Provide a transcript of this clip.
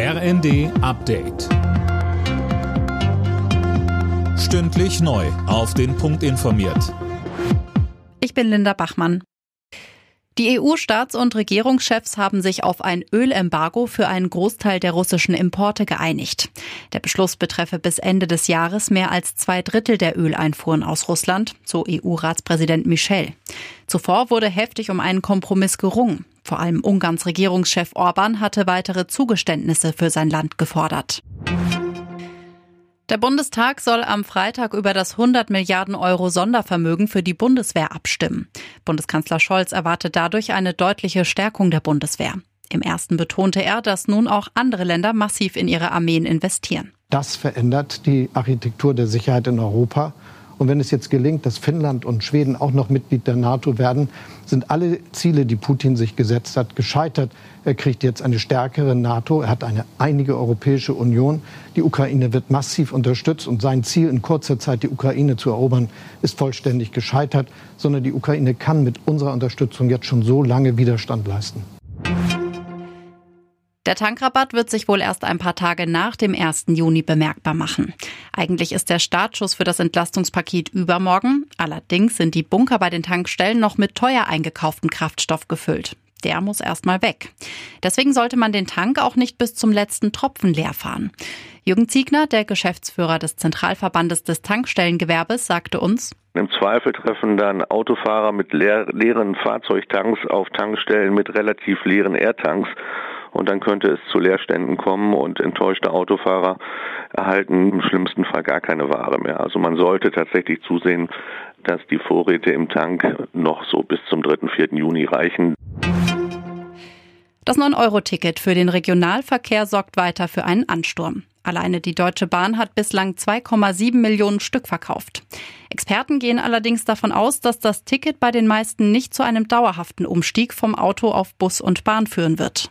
RND Update. Stündlich neu. Auf den Punkt informiert. Ich bin Linda Bachmann. Die EU-Staats- und Regierungschefs haben sich auf ein Ölembargo für einen Großteil der russischen Importe geeinigt. Der Beschluss betreffe bis Ende des Jahres mehr als zwei Drittel der Öleinfuhren aus Russland, so EU-Ratspräsident Michel. Zuvor wurde heftig um einen Kompromiss gerungen. Vor allem Ungarns Regierungschef Orban hatte weitere Zugeständnisse für sein Land gefordert. Der Bundestag soll am Freitag über das 100 Milliarden Euro Sondervermögen für die Bundeswehr abstimmen. Bundeskanzler Scholz erwartet dadurch eine deutliche Stärkung der Bundeswehr. Im ersten betonte er, dass nun auch andere Länder massiv in ihre Armeen investieren. Das verändert die Architektur der Sicherheit in Europa. Und wenn es jetzt gelingt, dass Finnland und Schweden auch noch Mitglied der NATO werden, sind alle Ziele, die Putin sich gesetzt hat, gescheitert. Er kriegt jetzt eine stärkere NATO, er hat eine einige Europäische Union. Die Ukraine wird massiv unterstützt und sein Ziel, in kurzer Zeit die Ukraine zu erobern, ist vollständig gescheitert, sondern die Ukraine kann mit unserer Unterstützung jetzt schon so lange Widerstand leisten. Der Tankrabatt wird sich wohl erst ein paar Tage nach dem 1. Juni bemerkbar machen. Eigentlich ist der Startschuss für das Entlastungspaket übermorgen. Allerdings sind die Bunker bei den Tankstellen noch mit teuer eingekauftem Kraftstoff gefüllt. Der muss erstmal weg. Deswegen sollte man den Tank auch nicht bis zum letzten Tropfen leer fahren. Jürgen Ziegner, der Geschäftsführer des Zentralverbandes des Tankstellengewerbes, sagte uns, im Zweifel treffen dann Autofahrer mit leer, leeren Fahrzeugtanks auf Tankstellen mit relativ leeren Airtanks und dann könnte es zu Leerständen kommen und enttäuschte Autofahrer erhalten im schlimmsten Fall gar keine Ware mehr. Also man sollte tatsächlich zusehen, dass die Vorräte im Tank noch so bis zum 3. 4. Juni reichen. Das 9-Euro-Ticket für den Regionalverkehr sorgt weiter für einen Ansturm. Alleine die Deutsche Bahn hat bislang 2,7 Millionen Stück verkauft. Experten gehen allerdings davon aus, dass das Ticket bei den meisten nicht zu einem dauerhaften Umstieg vom Auto auf Bus und Bahn führen wird.